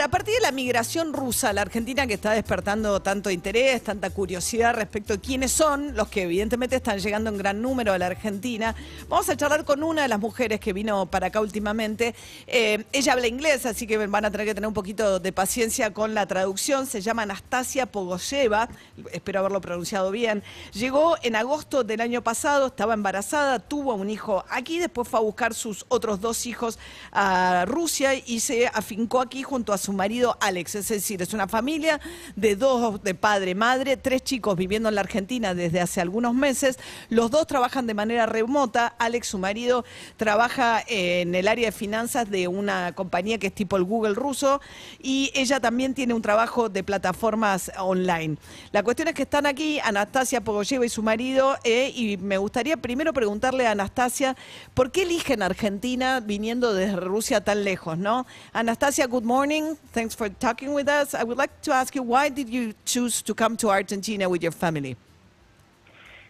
A partir de la migración rusa a la Argentina que está despertando tanto interés, tanta curiosidad respecto de quiénes son los que evidentemente están llegando en gran número a la Argentina, vamos a charlar con una de las mujeres que vino para acá últimamente. Eh, ella habla inglés, así que van a tener que tener un poquito de paciencia con la traducción. Se llama Anastasia Pogoyeva, espero haberlo pronunciado bien. Llegó en agosto del año pasado, estaba embarazada, tuvo un hijo aquí, después fue a buscar sus otros dos hijos a Rusia y se afincó aquí junto a su marido Alex. Es decir, es una familia de dos, de padre, madre, tres chicos viviendo en la Argentina desde hace algunos meses. Los dos trabajan de manera remota. Alex, su marido, trabaja en el área de finanzas de una compañía que es tipo el Google ruso y ella también tiene un trabajo de plataformas online. La cuestión es que están aquí Anastasia Pogoyeva y su marido eh, y me gustaría primero preguntarle a Anastasia por qué eligen Argentina viniendo desde Rusia tan lejos, ¿no? Anastasia, good morning. Thanks for talking with us. I would like to ask you why did you choose to come to Argentina with your family?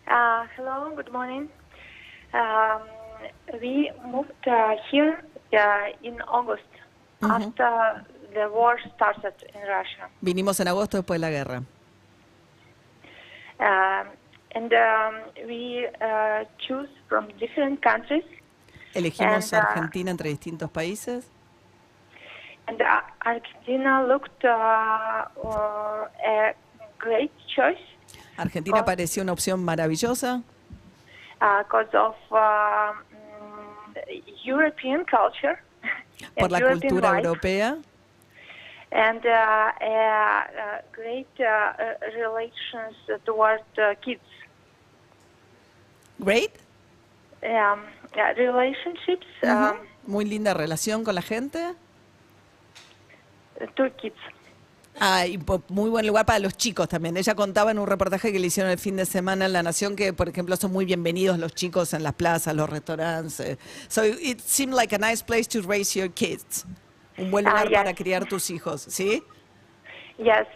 Uh, hello, good morning. Um, we moved uh, here uh, in August after the war started in Russia. Vinimos en agosto después de la guerra. Um, and um, we uh, choose from different countries. Elegimos And, uh, Argentina entre distintos países. And uh, Argentina looked uh, uh, a great choice Argentina pareció una opción maravillosa because of um, European culture por la European cultura vibe. europea and uh, uh, great uh, relations toward uh, kids. Great. Um, yeah, relationships um, Muy linda relación con la gente. Kids. Ah, y muy buen lugar para los chicos también. Ella contaba en un reportaje que le hicieron el fin de semana en La Nación que, por ejemplo, son muy bienvenidos los chicos en las plazas, los restaurantes. So it seemed like a nice place to raise your kids. Un buen Ah, lugar yes. para criar tus hijos, ¿sí? Yes.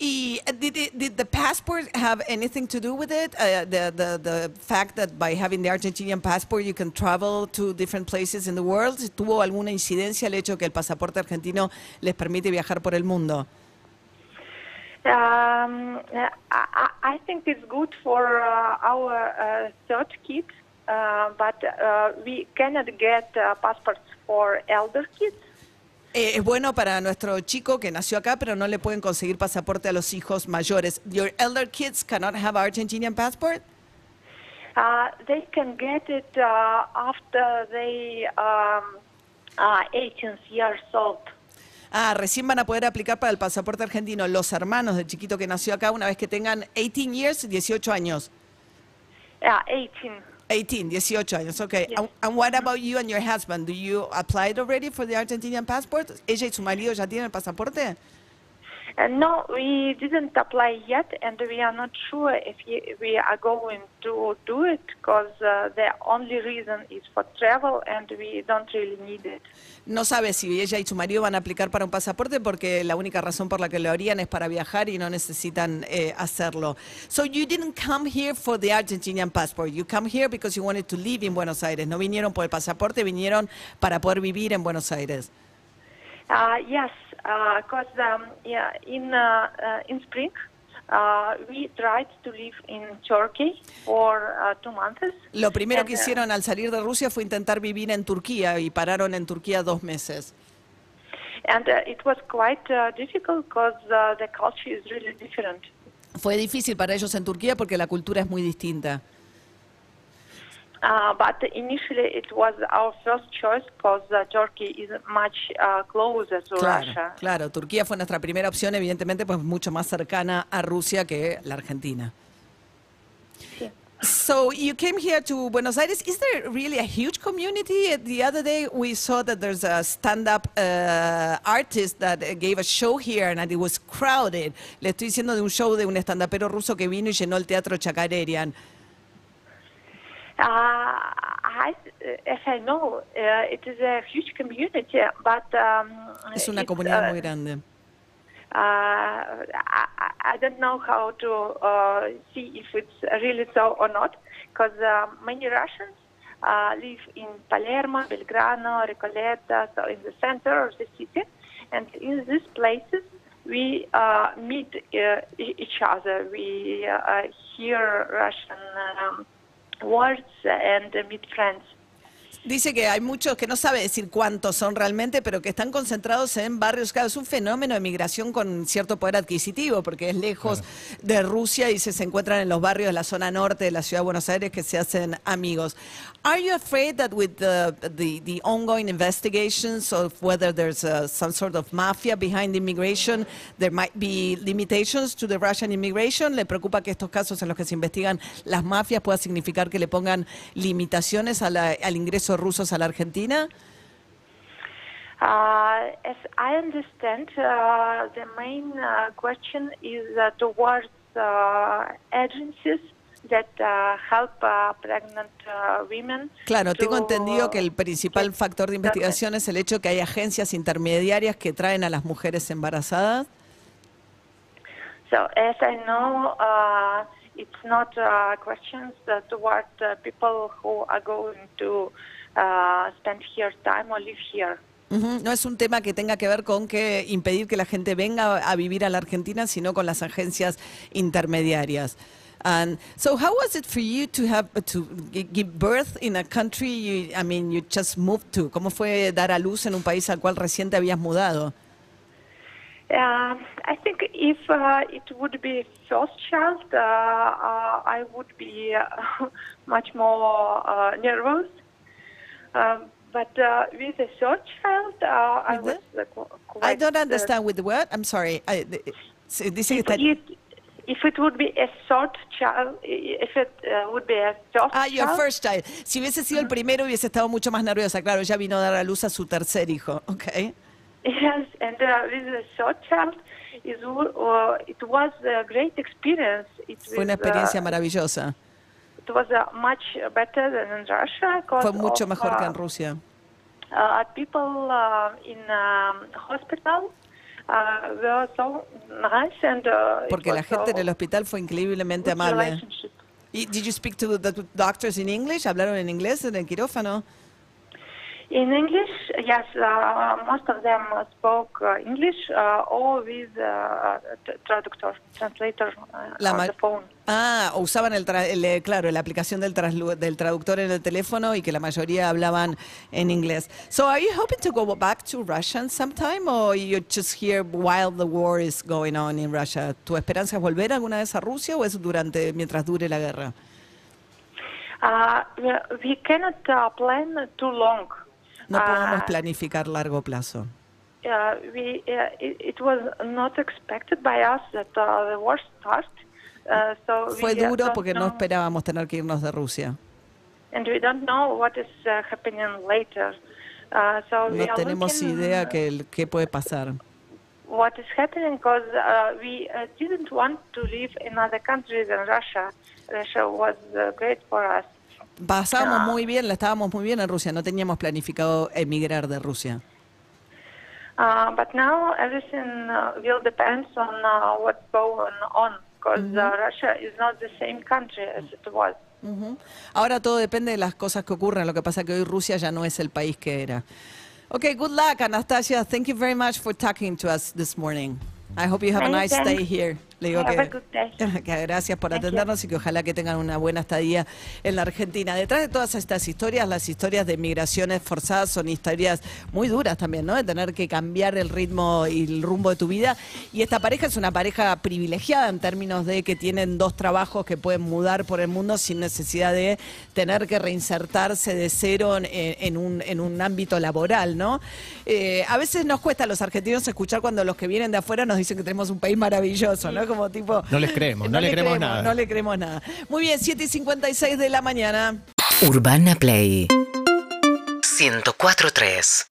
Y uh, did, it- did the passport have anything to do with it? Uh, the, the, the fact that by having the Argentinian passport you can travel to different places in the world? ¿Tuvo alguna incidencia el hecho que el pasaporte argentino les permite viajar por el mundo? Um, I, I I think it's good for uh, our uh, third kids, uh, but uh, we cannot get uh, passports for elder kids. Eh, es bueno para nuestro chico que nació acá, pero no le pueden conseguir pasaporte a los hijos mayores. Your elder kids cannot have Argentinian passport? Uh, they can get it uh, after they um, are 18 years old. Ah, recién van a poder aplicar para el pasaporte argentino los hermanos del chiquito que nació acá una vez que tengan 18 years, 18 años. Yeah, 18. 18, 18 años, okay. Yes. And, and what about you and your husband? Do you applied already for the Argentinian passport? ¿Ella y su marido ya tienen el pasaporte? Uh, no, we didn't apply yet, and we are not sure if we are going to do it because uh, the only reason is for travel, and we don't really need it. No sabe si ella y su marido van a aplicar para un pasaporte porque la única razón por la que lo harían es para viajar y no necesitan eh, hacerlo. So you didn't come here for the Argentinian passport. You come here because you wanted to live in Buenos Aires. No vinieron por el pasaporte, vinieron para poder vivir en Buenos Aires. Uh, yes, because um, yeah, in uh, uh, in spring uh, we tried to live in Turkey for uh, two months. Lo primero And, que uh, hicieron al salir de Rusia fue intentar vivir en Turquía y pararon en Turquía dos meses. and uh, it was quite uh, difficult because uh, the culture is really different. Fue difícil para ellos en Turquía porque la cultura es muy distinta. Uh, but initially, it was our first choice because uh, Turkey is much uh, closer to Claro, Russia. claro, Turquía fue nuestra primera opción, evidentemente, pues mucho más cercana a Rusia que la Argentina. Sí. So you came here to Buenos Aires. Is there really a huge community? The other day we saw that there's a stand-up uh, artist that gave a show here and it was crowded. Le estoy diciendo de un show de un stand-upero ruso que vino y llenó el teatro Chacarerian. Uh, I, as I know, uh, it is a huge community, but um, Es una comunidad uh, muy grande. I, I don't know how to uh, see if it's really so or not, because uh, many Russians uh, live in Palermo, Belgrano, Recoleta, so in the center of the city, and in these places we uh, meet uh, each other. We uh, hear Russian um, words and uh, meet friends. Dice que hay muchos que no sabe decir cuántos son realmente, pero que están concentrados en barrios. Claro, es un fenómeno de migración con cierto poder adquisitivo, porque es lejos de Rusia y se, se encuentran en los barrios de la zona norte de la ciudad de Buenos Aires que se hacen amigos. Are you afraid that with the, the, the ongoing investigations of whether there's uh, some sort of mafia behind immigration, there might be limitations to the Russian immigration? ¿Le preocupa que estos casos en los que se investigan las mafias pueda significar que le pongan limitaciones a la- al ingreso de rusos a la Argentina? Uh, as I understand, uh, the main uh, question is uh, towards uh, agencies that uh, help pregnant women. Claro, tengo entendido que el principal factor de investigación es el hecho que hay agencias intermediarias que traen a las mujeres embarazadas. So as I know, it's not uh, questions uh, toward uh, people who are going to uh, spend here time or live here. Ujú, No es un tema que tenga que ver con que impedir que la gente venga a vivir a la Argentina, sino con las agencias intermediarias. And so, how was it for you to have to gi- give birth in a country? You, I mean, you just moved to. ¿Cómo fue dar a luz en un país al cual recién te habías mudado? Uh, I think if uh, it would be first child, uh, uh, I would be uh, much more uh, nervous. Um, but uh, with the third child, uh, I was uh, qu- I don't understand with what. I'm sorry. I, dice que if, está- it, if it would be a third child, if it uh, would be a third Ah, your child, first child. Si hubiese sido el primero, hubiese estado mucho más nerviosa. Claro, ya vino a dar a luz a su tercer hijo. Okay. Yes, and uh, with the third child, is, uh, it was a great experience. It Fue una uh, experiencia maravillosa. It was uh, much better than in Russia. Fue mucho of, mejor que uh, en Rusia. uh, people uh, in um, hospital uh, were so nice and uh, it Porque la gente en el hospital fue increíblemente amable. Y, did you speak to the doctors in English? ¿Hablaron en inglés en el quirófano? In English, yes, uh, most of them spoke uh, English uh, or with uh, traductor, translator uh, La on the phone. Ah, o usaban el, tra- el, eh, claro, la aplicación del, del traductor en el teléfono y que la mayoría hablaban en inglés. So, are you hoping to go back to Russia sometime or you're just here while the war is going on in Russia? ¿Tu esperanza es volver alguna vez a Rusia o es durante mientras dure la guerra? Uh, we- we cannot uh, plan too long. No podemos Uh, planificar largo plazo. uh, we, uh, it, it was not expected by us that uh, the war start. Uh, so Fue we, uh, duro porque no esperábamos tener que irnos de Rusia. And we don't know what is uh, happening later. Uh, we No are tenemos looking idea que, qué puede pasar. what is happening because we didn't want to live in other countries than Russia. Russia was great for us. Pasábamos Ah. muy bien, la estábamos muy bien en Rusia, no teníamos planificado emigrar de Rusia. Uh, but now everything uh, will depend on uh, what's going on because uh, Russia is not the same country as it was. Ujú. Ahora todo depende de las cosas que ocurren, lo que pasa que hoy Rusia ya no es el país que era. Okay, good luck, Anastasia. Thank you very much for talking to us this morning. I hope you have a nice stay here. Le digo Have que, gracias por atendernos y que ojalá que tengan una buena estadía en la Argentina. Detrás de todas estas historias, las historias de migraciones forzadas son historias muy duras también, ¿no? De tener que cambiar el ritmo y el rumbo de tu vida. Y esta pareja es una pareja privilegiada en términos de que tienen dos trabajos que pueden mudar por el mundo sin necesidad de tener que reinsertarse de cero en, en un, en un ámbito laboral, ¿no? Eh, a veces nos cuesta a los argentinos escuchar cuando los que vienen de afuera nos dicen que tenemos un país maravilloso, ¿no? Como tipo... No les creemos, no le creemos nada. No le creemos nada. Muy bien, 7 y 56 de la mañana. Urbana Play 104.3